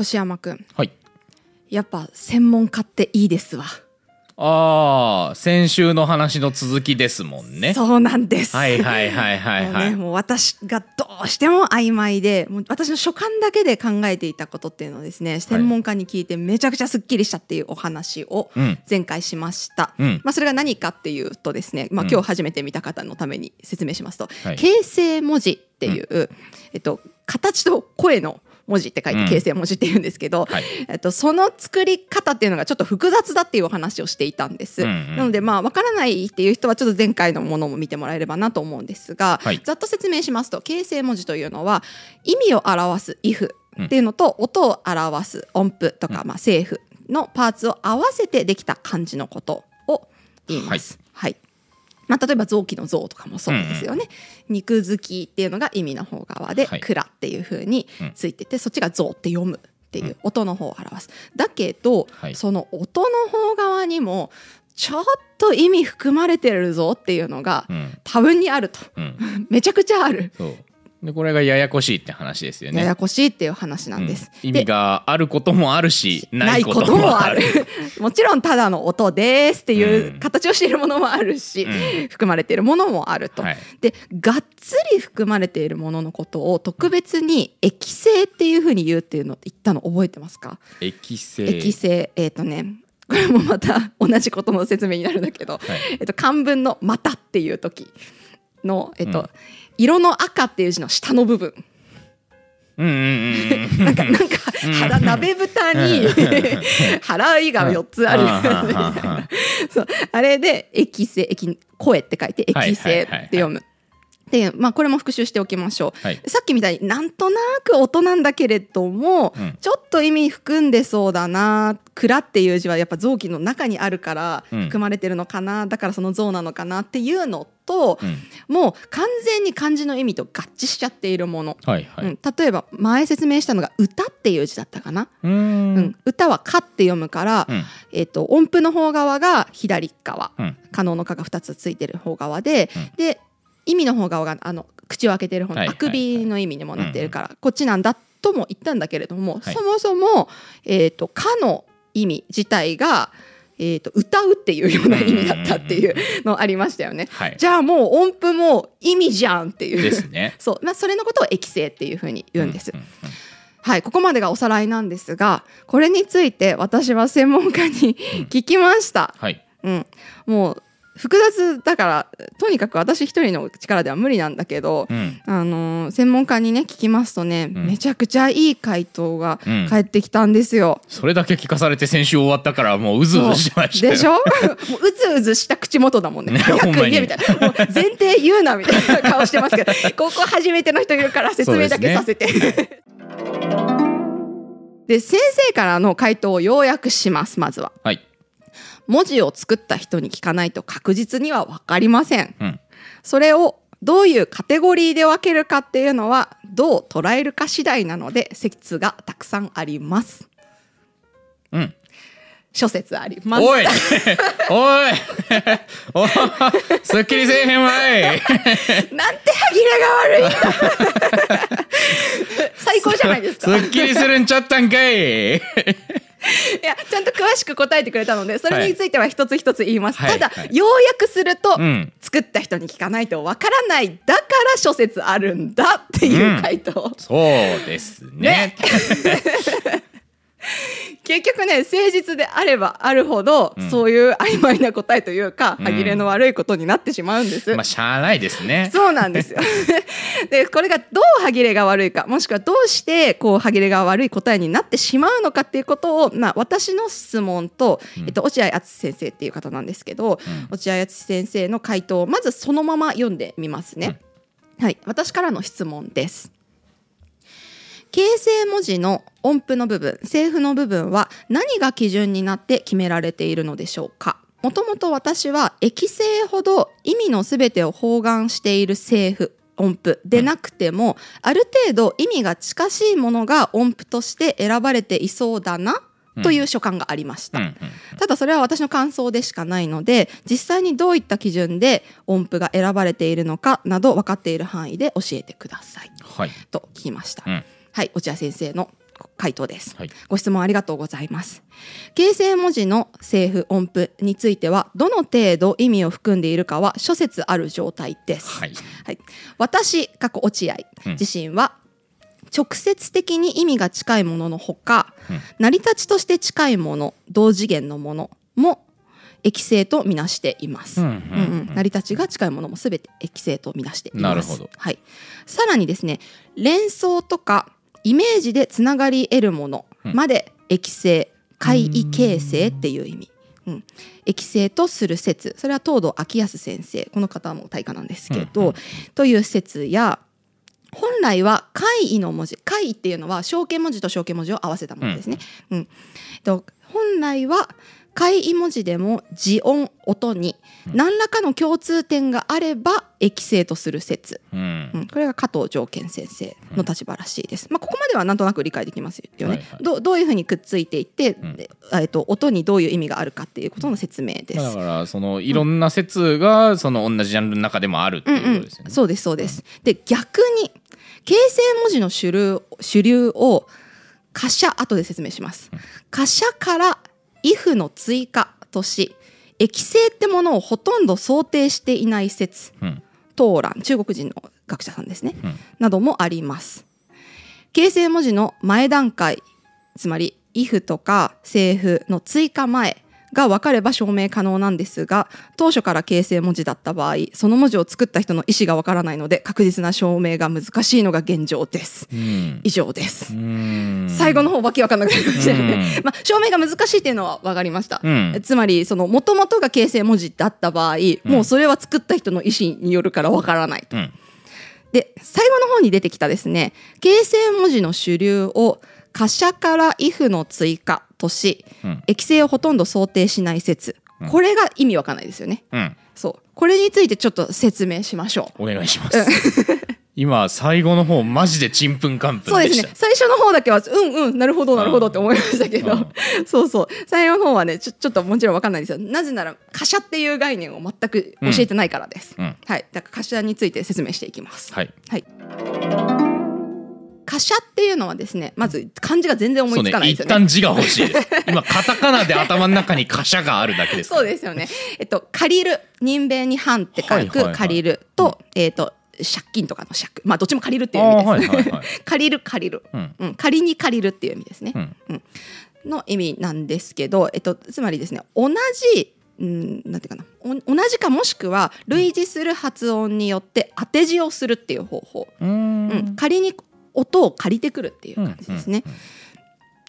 越山くん。はい。やっぱ専門家っていいですわ。ああ、先週の話の続きですもんね。そうなんです。はいはいはいはいはい。もうね、もう私がどうしても曖昧でもう私の所感だけで考えていたことっていうのをですね専門家に聞いてめちゃくちゃすっきりしたっていうお話をうん。前回しました、うん。まあ、それが何かっていうとですね、まあ、うん今日初めて見た方のために説明しますと、はい。形成文字っていう、えっと、形と声の文字って書いてうん。形成文字って言うんですけど、はい。えっと、その作り方っていうのがちょっと複雑だっていうお話をしていたんです。うんうん。なのでまあわからないっていう人はちょっと前回のものも見てもらえればなと思うんですが、はい。ざっと説明しますと形成文字というのは意味を表す if っていうのと音を表す音符とか、まあ政府のパーツを合わせてできた漢字のことを言います。はいまあ、例えば臓器の臓とかもそうですよね、肉付きっていうのが意味の方側ではい。蔵っていう風にうんついてて、そっちが臓って読むっていう音の方を表す。だけど、はい。その音の方側にもちょっと意味含まれてるぞっていうのがうん。多分にあると。うん。めちゃくちゃある。で、これがややこしいって話ですよね。ややこしいっていう話なんです。うん意味があることもあるし、ないこともある。もちろんただの音ですっていううん形をしているものもあるし、うん含まれているものもあると。はいでがっつり含まれているもののことを特別に液性っていうふうに言うっていうの言ったの覚えてますか、液性。液性えっ、とねこれもまた同じことの説明になるんだけど、はいえっと、漢文の「また」っていう時の、えっとうん色の赤っていう字の下の部分。なんか、なんか、腹、鍋蓋に、腹いが4つある。みたいなそう。あれで、液性、液、声って書いて、液性って読む。っていう、まあ、これも復習しておきましょう。はい。さっきみたいになんとなく音なんだけれども、うん。ちょっと意味含んでそうだな「蔵」っていう字はやっぱ臓器の中にあるからうん。含まれてるのかな、だからその像なのかなっていうのと、うん。もう完全に漢字の意味と合致しちゃっているもの、はいはい。うん、例えば前説明したのが「歌」っていう字だったかな、うーうん。ん。歌は「か」って読むから、うん。えっと音符の方側が左側、うん。可能の「か」が2つついてる方側で、うん。で意味の方側があの口を開けてる方のはいあくびの意味にもなってるから、こっちなんだとも言ったんだけれども、はいそもそも「えー、とか」の意味自体が、えー、と歌うっていうような意味だったっていうのありましたよね。はい。じゃあもう音符も意味じゃんっていう。ですね。そうまあ、それのことを液性っていうふうに言うんです。はい、ここまでがおさらいなんですが、これについて私は専門家に聞きました。はい。うん、もう複雑だから、とにかく私一人の力では無理なんだけど、うん。あのー専門家にね聞きますとね、うんめちゃくちゃいい回答がうん返ってきたんですよ。それだけ聞かされて先週終わったからもううずうずしましたよ。でしょ？もううずうずした口元だもんね。ね早く言えみたいな。もう前提言うなみたいな顔してますけど、ここ初めての人いるから説明だけさせて。で先生からの回答を要約しますまずははい。文字を作った人に聞かないと確実には分かりません。うん。それをどういうカテゴリーで分けるかっていうのはどう捉えるか次第なので説がたくさんあります。うん。諸説あります。おい。おい。おすっきりせえへんわい。なんて歯切れが悪い 最高じゃないですか。すっきりするんちゃったんかいいやちゃんと詳しく答えてくれたのでそれについては一つ一つ言います、はいただ、はい。要約すると、うん。作った人に聞かないとわからないだから諸説あるんだっていう回答、そうですね 結局ね誠実であればあるほど、うん。そういう曖昧な答えというかうん。歯切れの悪いことになってしまうんです、まあしゃあないですね。そうなんですよ。でこれがどう歯切れが悪いかもしくはどうしてこう歯切れが悪い答えになってしまうのかっていうことを、まあ、私の質問と、うん。えっと、落合敦先生っていう方なんですけど、うん。落合敦先生の回答をまずそのまま読んでみますね。はい、私からの質問です。形成文字の音符の部分、声符の部分は何が基準になって決められているのでしょうか？もともと私は液声ほど意味のすべてを包含している声符、音符でなくても、ある程度意味が近しいものが音符として選ばれていそうだなという所感がありました。ただそれは私の感想でしかないので実際にどういった基準で音符が選ばれているのかなど分かっている範囲で教えてください。はい。と聞きました、うんはい落合先生の回答です。はい。ご質問ありがとうございます。形成文字の政府音符についてはどの程度意味を含んでいるかは諸説ある状態です。はい。はい、私過去落合。うん。自身は直接的に意味が近いもののほか、うん。成り立ちとして近いもの同次元のものも液性とみなしています、うんうんうん成り立ちが近いものもすべて液性とみなしています。なるほど。はい、さらにですね連想とかイメージでつながり得るものまで液性怪異形成っていう意味。うん、液性とする説。それは東堂昭康先生。この方も大家なんですけど、という説や本来は怪異の文字怪異っていうのは象形文字と象形文字を合わせたものですね。うん。と本来は怪異文字でも字音音に何らかの共通点があれば液性とする説、うんうん、これが加藤条件先生の立場らしいです。まあ、ここまではなんとなく理解できますよね。はいはいどどういうふうにくっついていって、んでえっと音にどういう意味があるかっていうことの説明です。まあだからそのいろんな説がその同じジャンルの中でもあるっていうことですよね。そうですそうです。で逆に形成文字の主流主流を貨車後で説明します。貨車から if の追加とし液性ってものをほとんど想定していない説うん東蘭中国人の学者さんですね、うんなどもあります。形成文字の前段階つまり if とか政府の追加前が分かれば証明可能なんですが当初から形成文字だった場合その文字を作った人の意思が分からないので確実な証明が難しいのが現状です。うん以上です。うん最後の方わけわかんなくなりましたよね。うん まあ、証明が難しいっていうのは分かりました。うんつまり、その、もともとが形成文字だった場合、もうそれは作った人の意思によるから分からないと。うんで、最後の方に出てきたですね、形成文字の主流を貨車から if の追加とし、うん液性をほとんど想定しない説。これが意味わかんないですよね。うんそう。これについてちょっと説明しましょう。お願いします。今最後の方マジでちんぷんかんぷそうんでです。ね最初の方だけは、うんうん、なるほど、なるほどって思いましたけど、うんそうそう。最後の方はね、ちょちょっともちろんわかんないですよ。なぜなら、貨車っていう概念を全く教えてないからです。うんはい。だから貨車について説明していきます。はい。はい。貨車っていうのはですね、まず漢字が全然思いつかないですよね。一旦字が欲しいです。今カタカナで頭の中に貨車があるだけです。そうですよね。えっと、借りる、人弁に半って書く借りると、えっと、借金とかの借。まあ、どっちも借りるっていうあ意味です。ーはいはいはい。借りる、借りる。うんうん、仮に借りるっていう意味ですね。うんの意味なんですけど、えっと、つまりですね同じうんなんていうかなお同じかもしくは類似する発音によって当て字をするっていう方法、うん。仮に音を借りてくるっていう感じですね。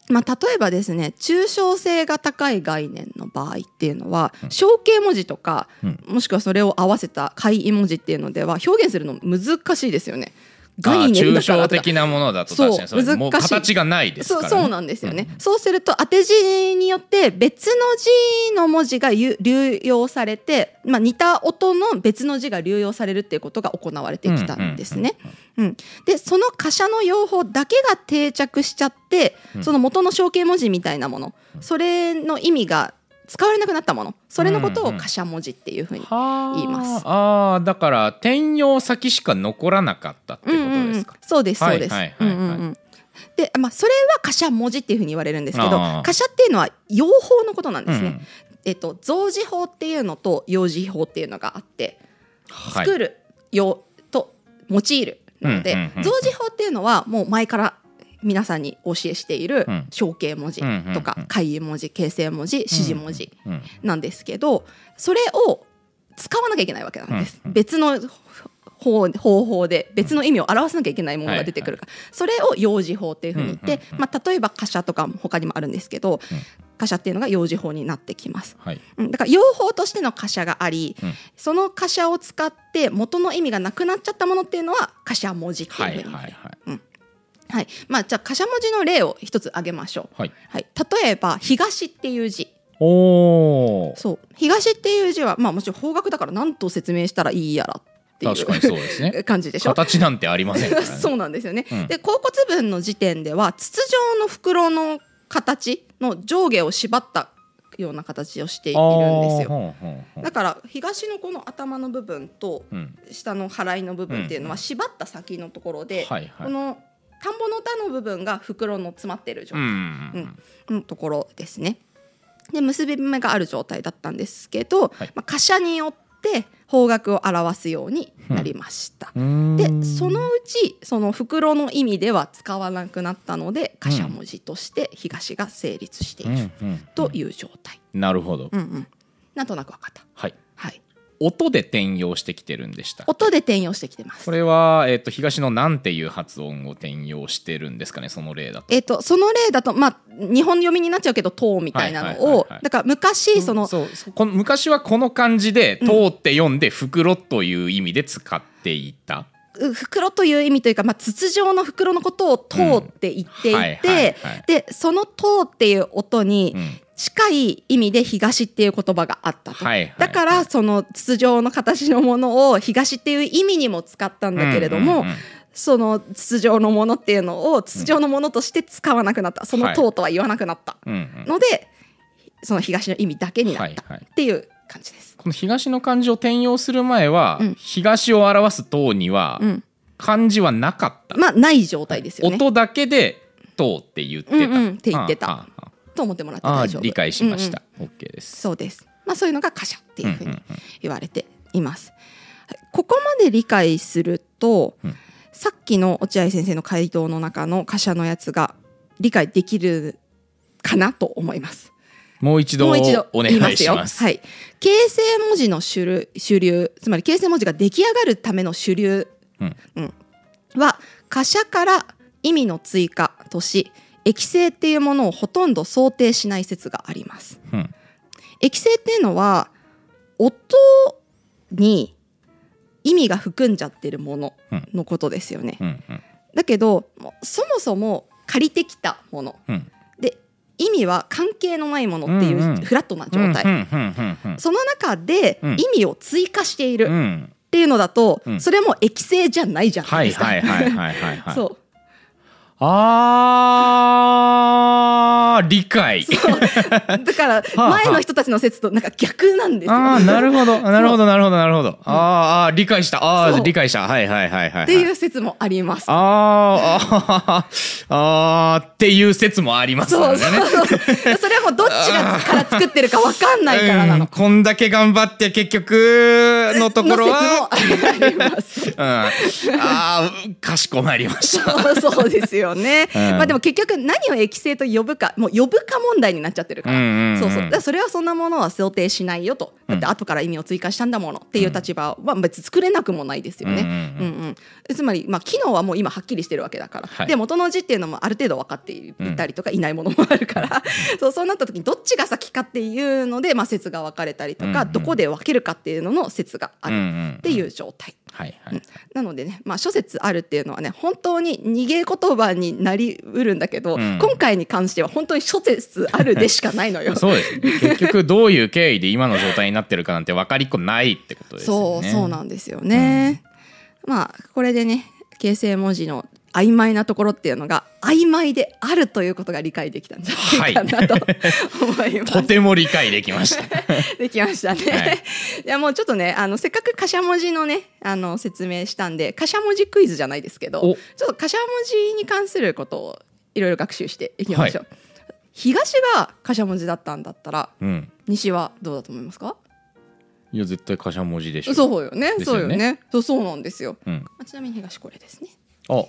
まあ、例えばですね抽象性が高い概念の場合っていうのは象形文字とか、うんもしくはそれを合わせた怪異文字っていうのでは表現するの難しいですよね。概念だ抽から的なものだと確かにそう難しい形がないですから、ね。そうそうなんですよね、そうすると当て字によって別の字の文字がゆ流用されて、まあ、似た音の別の字が流用されるっていうことが行われてきたんですね。うんでその貨車の用法だけが定着しちゃって、その元の象形文字みたいなもの。それの意味が使われなくなったもの。それのことを貨車文字っていうふうにはあ。言います。ああだから転用先しか残らなかったってことですか？うんうんうん。そうですそうです。はいはいはい。はいうんうんうん。で、まあ、それは貨車文字っていうふうに言われるんですけど貨車っていうのは用法のことなんですね。うん。えっと、造字法っていうのと用字法っていうのがあってはい。作る用と用いるなので、うんうんうん造字法っていうのはもう前から皆さんにお教えしているうん。象形文字とかうん会意文字形成文字指示文字うんなんですけどそれを使わなきゃいけないわけなんです。うん別の方方法で別の意味を表さなきゃいけないものが出てくるから、それを用字法っていうふうに言って、まあ、例えば貨車とかも他にもあるんですけど、貨車っていうのが用字法になってきます。はい。うんだから用法としての貨車があり、うん。その貨車を使って元の意味がなくなっちゃったものっていうのは貨車文字っていうふうに、はいはいはい。はい。まあ、じゃあ貨車文字の例を一つ挙げましょう。はい。はい、例えば東っていう字。おおそう。東っていう字は、まあ、もちろん方角だから何と説明したらいいやらっていう確かにそうですね。感じでしょ？形なんてありませんね。そうなんですよね。うん。で甲骨文の時点では筒状の袋の形の上下を縛ったような形をしているんですよ。だから東のこの頭の部分とうん。下の払いの部分っていうのは縛った先のところで、この田んぼの田の部分が袋の詰まってる状態、うん。うん。のところですね。で結び目がある状態だったんですけど、はい。まあ、貨車によって方角を表すようになりました。うん。でそのうちその袋の意味では使わなくなったので貨車文字として東が成立しているうんうんという状態。なるほど、うんうん、なんとなく分かった。はいはい、音で転用してきてるんでした音で転用してきてます。こ。れは、えっと東のなんていう発音を転用してるんですかね？その例だと。えっとその例だと、まあ、日本読みになっちゃうけど「とう」みたいなのをだから昔その、そうそこの昔はこの漢字で「通って読んで「袋」という意味で使っていた、う袋という意味というか、まあ、筒状の袋のことを「とう」って言っていて、でその「とう」っていう音にうん近い意味で「東」っていう言葉があったと、はいはい。だからその筒状の形のものを「東」っていう意味にも使ったんだけれども、うんうんうんその筒状のものっていうのを筒状のものとして使わなくなった、その「とう」とは言わなくなった。うんうん。ので、その東の意味だけになったはいはいっていう感じです。この東の漢字を転用する前は、うん。東を表す塔にはうん。漢字はなかった、まあない状態ですよね。音だけで塔って言ってた、うんうん。って言ってたと思ってもらって大丈夫。理解しました、うんうん OK ですそうです。まあそういうのが貨車っていうふうにうんうんうん言われています。はいここまで理解すると、うんさっきの落合先生の回答の中の貨車のやつが理解できるかなと思います。もう一度もう一度お願。いしますはい。形成文字の主流主流つまり形成文字が出来上がるための主流うんうんは貨車から意味の追加とし液性っていうものをほとんど想定しない説があります。うん。液性っていうのは音に意味が含んじゃってるもののことですよね。うんうん。だけどそもそも借りてきたもの。うん。で意味は関係のないものっていうんうん。うフラットな状態、うんうんうんうん。その中でうん。意味を追加しているっうん。ていうのだと、うん。それも液性じゃないじゃなはいいですか。あー理解。だから はあ前の人たちの説となんか逆なんですよ。ああなるほど。なるほどなるほどなるほど。あーあー理解した。ああ理解した。はいはいはいはいっていう説もあります。あーあーあーっていう説もありますそうそうそう。それはもうどっちがから作ってるかわかんないからなの。うんこんだけ頑張って結局のところは。の説もあります。うん、ああかしこまりました。そうそうですよね。うんまあでも結局何を液性と呼ぶか、もう呼ぶか問題になっちゃってるから。うんうんうんそうそう。それはそんなものは想定しないよと。だって後から意味を追加したんだものっていう立場は別に作れなくもないですよね。ううんんうんつまりまあ機能はもう今はっきりしてるわけだから。はいで元の字っていうのもある程度分かっていたりとかいないものもあるから、そうそうなった時にどっちが先かっていうのでまあ説が分かれたりとか、どこで分けるかっていうのの説があるっていう状態。はいはい。なのでね、まあ、諸説あるっていうのはね本当に逃げ言葉になりうるんだけど、うん。今回に関しては本当に諸説あるでしかないのよ。そうですね。結局どういう経緯で今の状態になってるかなんて分かりっこないってことですそうよね。そうなんですよね。まあこれでね形成文字の曖昧なところっていうのが曖昧であるということが理解できたんじゃないかなと思います。とても理解できました。できましたね。はい。い、やもうちょっとねあのせっかく頭文字のねあの説明したんで頭文字クイズじゃないですけどお。ちょっと頭文字に関することをいろいろ学習していきましょう。東が頭文字だったんだったらうん。西はどうだと思いますか？いや絶対頭文字でしょ。そうよね。ね。そうよね。そうそうなんですよ。うん、まあちなみに東これですね。あ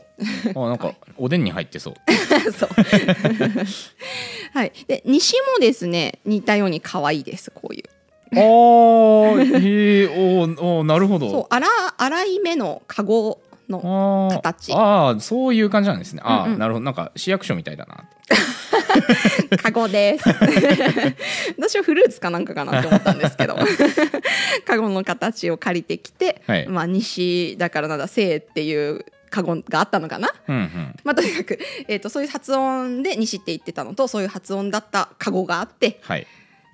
あなんかおでんに入ってそう。そう。はい。で西もですね似たように可愛いですこういう。あーへえおーおーなるほど。そう粗粗い目のカゴの形。あーそういう感じなんですね。あー、うんうん。なるほど。なんか市役所みたいだな。カゴです。私はフルーツかなんかかなって思ったんですけど。カゴの形を借りてきて、はい。まあ西だからなんだ「せい」っていうカゴがあったのかな、うんうん。まあ、とにかく、えー、とそういう発音で西って言ってたのとそういう発音だったカゴがあってはい。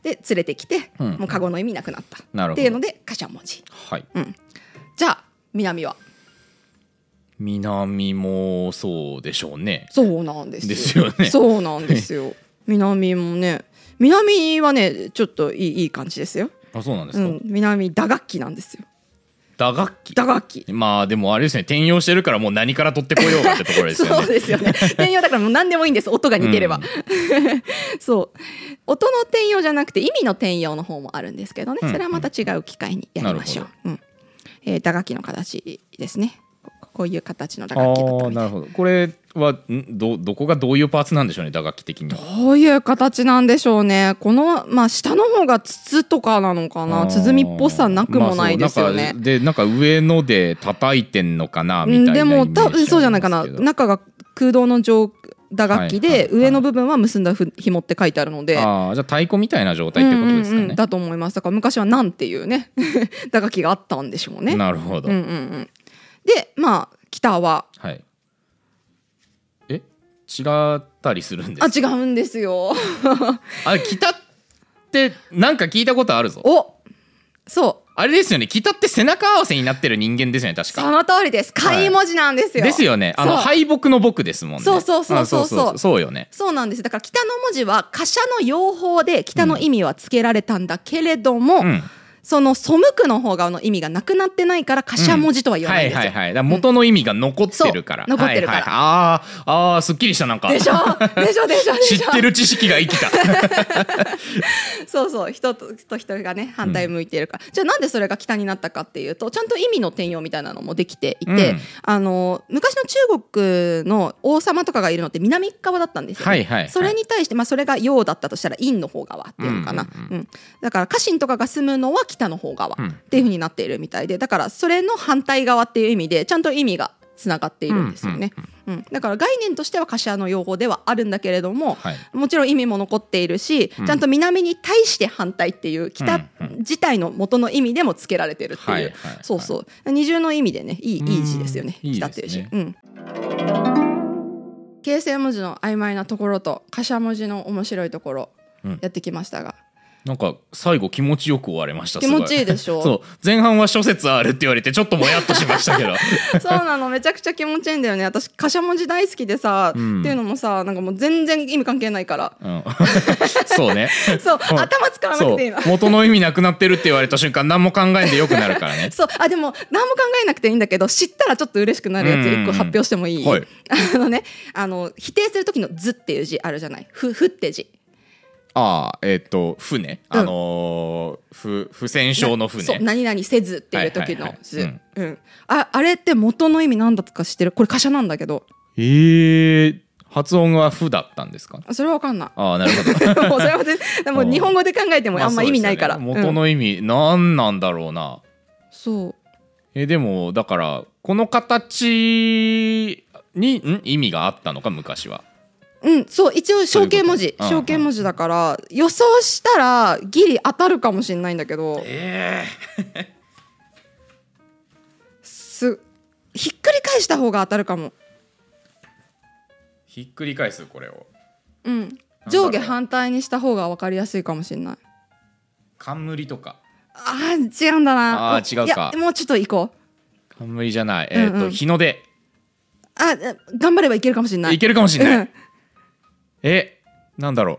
で連れてきて、うんもうカゴの意味なくなった。っていうので頭文字。はい。じゃあ南は？南もそうでしょうね。そうなんですよ。ですよね。そうなんですよ。南もね南はねちょっといいいい感じですよ。あそうなんですか、うん、南打楽器なんですよ。打楽器。打楽器。まあでもあれですね。転用してるからもう何から取ってこようかってところですよね。そうですよね。転用だからもう何でもいいんです。音が似てれば、そう。音の転用じゃなくて意味の転用の方もあるんですけどね。うんそれはまた違う機会にやりましょう、うん。えー打楽器の形ですねここういう形の打あ楽器だったみたあないるほど。これはんどどこがどういうパーツなんでしょうね打楽器的には。どういう形なんでしょうね。このまあ下の方が筒とかなのかな。鼓っぽさなくもないですよね、まあでなんか上ので叩いてんのかなみたいなうんでも多分そうじゃないかな。中が空洞の状打楽器で、上の部分は結んだふ紐って書いてあるので。ああじゃあ太鼓みたいな状態ってことですかね、うんうんうん。だと思います。だから昔は「なん」ていうね 打楽器があったんでしょうね。なるほど、うんうんうん、でまあギターは。はい。え？違ったりするんですか？あ違うんですよ。あ北ってなんか聞いたことあるぞ。おそう。あれですよね。北って背中合わせになってる人間ですよね確か。その通りです。貝文字なんですよ。ですよね。あの敗北の僕ですもんね。そうそうそうそう。そうあそうよね。そうなんです。だから北の文字は貨車の用法で北の意味は付けられたんだけれども、うんその背くの方側の意味がなくなってないから貨車文字とは言わないんですよ。はいはいはい。だから元の意味が残ってるから、残ってるから。はいはいあーあーすっきりしたなんか。でしょ？でしょ？でしょ？でしょ？知ってる知識が生きた。そうそう。人とと人がね反対向いてるから、じゃあなんでそれが北になったかっていうとちゃんと意味の転用みたいなのもできていて、うん。あの昔の中国の王様とかがいるのって南側だったんですよ、ね。はいはいはい。それに対して、まあ、それが陽だったとしたら陰の方側っていうのかな、うんうん。うん。だから家臣とかが住むのは北の方側うん。っていうふうになっているみたいでだからそれの反対側っていう意味でちゃんと意味がつながっているんですよね、うんだから概念としては柏の用法ではあるんだけれども、はい。もちろん意味も残っているし、ちゃんと南に対して反対っていう北自体の元の意味でも付けられてるっていう、そうそう。二重の意味でねいいいい字ですよね。うん北っていう字。いいですうん。形成文字の曖昧なところと柏文字の面白いところうん。やってきましたが、なんか最後気持ちよく終われました気持ちいいでしょ？そう。前半は諸説あるって言われてちょっともやっとしましたけど。そうなのめちゃくちゃ気持ちいいんだよね。私柏文字大好きでさ、うん。っていうのもさなんかもう全然意味関係ないから。うん。そうね。そう。うん。頭使わなくていいの。元の意味なくなってるって言われた瞬間何も考えんでよくなるからね。そう。あでも何も考えなくていいんだけど知ったらちょっと嬉しくなるやつうん。一個発表してもいい、はい。あのねあの否定する時の「図」っていう字あるじゃない「ふ」ふって字ああえっ、と船。うん。あのー不不戦勝のそう船何々せずっていう時はいはいはい。の図うん。うん。ああれって元の意味何だったか知ってるこれ貨車なんだけど。えー、発音は「不」だったんですか？それは分かんない。ああなるほど。もうそれはででも日本語で考えてもあんま意味ないから、まあね。元の意味、何なんだろうな。そう。えでもだからこの形にん？意味があったのか昔はうん、そう一応象形文字。象形文字だから予想したらギリ当たるかもしれないんだけど。えすひっくり返した方が当たるかも。ひっくり返すこれを。うん。上下反対にした方が分かりやすいかもしれない。冠とか。あー違うんだな。あー違うか。もうちょっと行こう。冠じゃない。えっ、と、うん。うん日の出。あえ頑張ればいけるかもしれない。いけるかもしれない、うんえなんだろ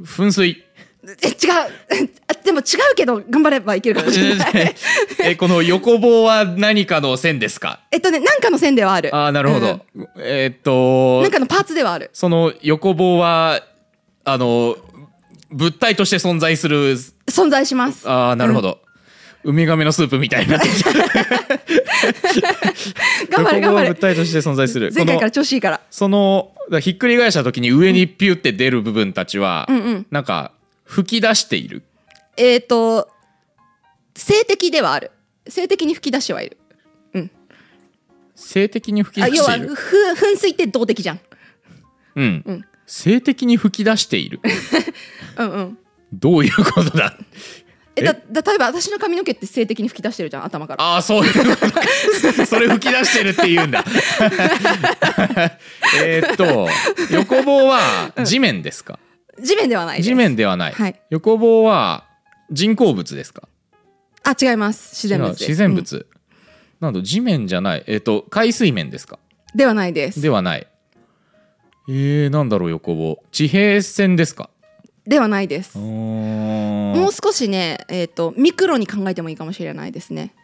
う。噴水。え違う。あでも違うけど頑張ればいけるかもしれない。えこの横棒は何かの線ですか？えっとね何かの線ではある。ああなるほど、うん。えっと何かのパーツではある。その横棒はあの物体として存在する。存在します。ああなるほど、ウミガメのスープみたいにな。頑張れ頑張れ。物体として存在する。前回から調子いいから。そのひっくり返した時に上にピュって出る部分たちは、うんうんなんか吹き出している。えっ、と性的ではある。性的に吹き出してはいる。性的に吹き出している。ふ噴水って動的じゃん。うん、うん。性的に吹き出している。うんうん。どういうことだ？え？だ例えば私の髪の毛って性的に吹き出してるじゃん頭から。ああそう。いうことかそれ吹き出してるって言うんだ。えーっと横棒は地面ですか、地面ではない地面ではない、はい。横棒は人工物ですか？あ違います。自然物自然物、なんと地面じゃない。えーっと海水面ですか？うんではないです。ではない。えー、なんだろう横棒。地平線ですか？ではないです。ももう少しねえっ、とミクロに考えてもいいかもしれないですね。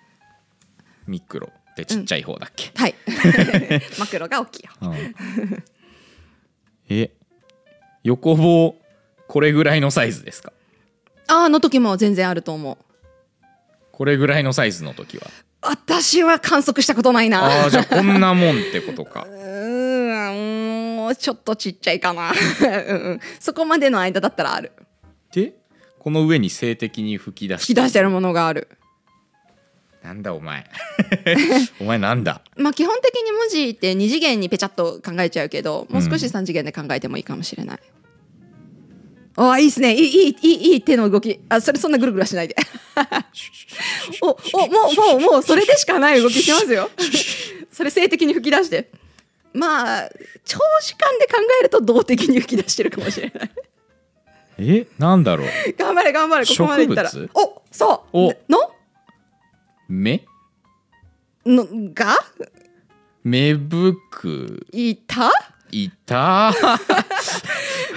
ミクロってちっちゃい方だっけ、はい。マクロが大きいようん。え横棒これぐらいのサイズですか？あーの時も全然あると思う。これぐらいのサイズの時は？私は観測したことないな。ああじゃあこんなもんってことか。うーんもうちょっとちっちゃいかな。うんうん。そこまでの間だったらある。でこの上に静的に吹き出し吹き出してるものがある。なんだお前。お前なんだ？まあ基本的に文字って2次元にペチャッと考えちゃうけどもう少し3次元で考えてもいいかもしれない、ああいいですね。いいいいいいいい手の動き。あそれそんなぐるぐるはしないで。おおもうもうもうそれでしかない動きしますよ。それ性的に吹き出してまあ長時間で考えると動的に吹き出してるかもしれない。え？なんだろう？頑張れ頑張れここまでいったら。おそう。お。の？目のが？芽吹く。いたいた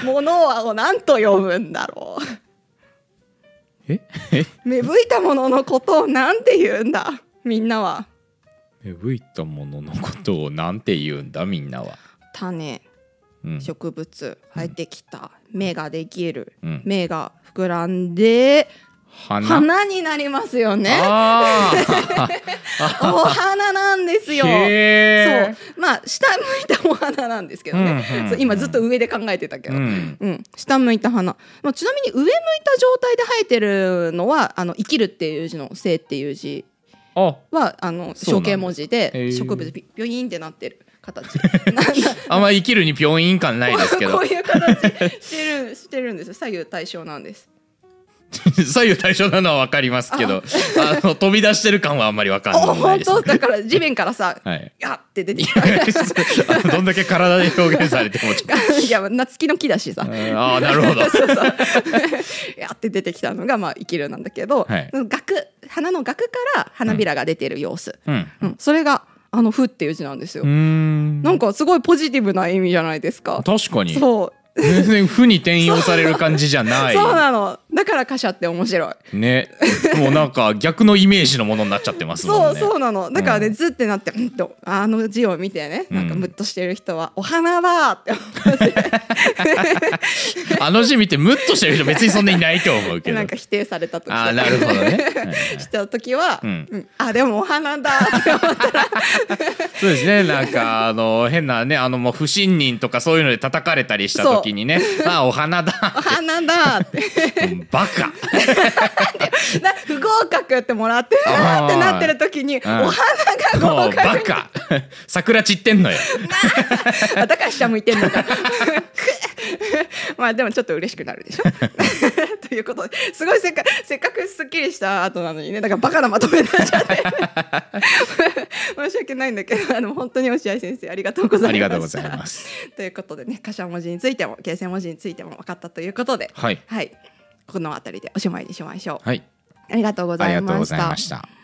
ものを何と呼ぶんだろう？え？え？芽吹いたもののことをなんて言うんだ？みんなは芽吹いたもののことをなんて言うんだみんなは、種うん。植物生えてきた。芽ができる。うん、芽が膨らんで花？花になりますよね。あ お花なんですーよ。へそう。まあ下向いたお花なんですけどね、うんうんそう今ずっと上で考えてたけど、ーうん。うん、下向いた花、まあ、ちなみに上向いた状態で生えてるのはあの生きるっていう字の生っていう字。あはあの象形文字で植物ピピョインってなってる形。あんま生きるに病院感ないですけど。こういう形してるしてるんですよ。左右対称なんです。左右対称なのは分かりますけど。あの飛び出してる感はあんまり分かんないです、当だから地面からさはい。やって出てきた。あ どんだけ体で表現されてもいや夏木の木だしさ。とああなるほど。そうそう。やって出てきたのがまあ生きるなんだけど、はい。額花の額から花びらが出てる様子、うん。うん。それがあの「ふ」っていう字なんですよ、ん。なんかすごいポジティブな意味じゃないですか。確かに。そう。全然負に転用される感じじゃない。そうなの。だから貨車って面白い。ね。もうなんか逆のイメージのものになっちゃってますもんね。そうそうなの。だからね、うん。ずってなってうんとあの字を見てねなんかうんムッとしてる人は「お花だ!」って思って あの字見てムッとしてる人別にそんなにいないと思うけど。なんか否定された時。ああなるほどね。した時は、うん。うん。あでもお花だって思ったら。そうですね。なんかあの変なねあのもう不信任とかそういうので叩かれたりした時にね。ああお花だお花だって。うんバカ。な不合格ってもらってうわーってなってる時にお花が合格。バカ。桜散ってんのよ。あだから下向いてんのか まあでもちょっと嬉しくなるでしょ？ということですごいせっかせっかくすっきりした後なのにねだからバカなまとめになっちゃって。申し訳ないんだけどあの本当に落合先生ありがとうございました。ありがとうございます。ということでね頭文字についても形成文字についても分かったということではい。はい。この辺りでおしまいにしましょう、はい。ありがとうございました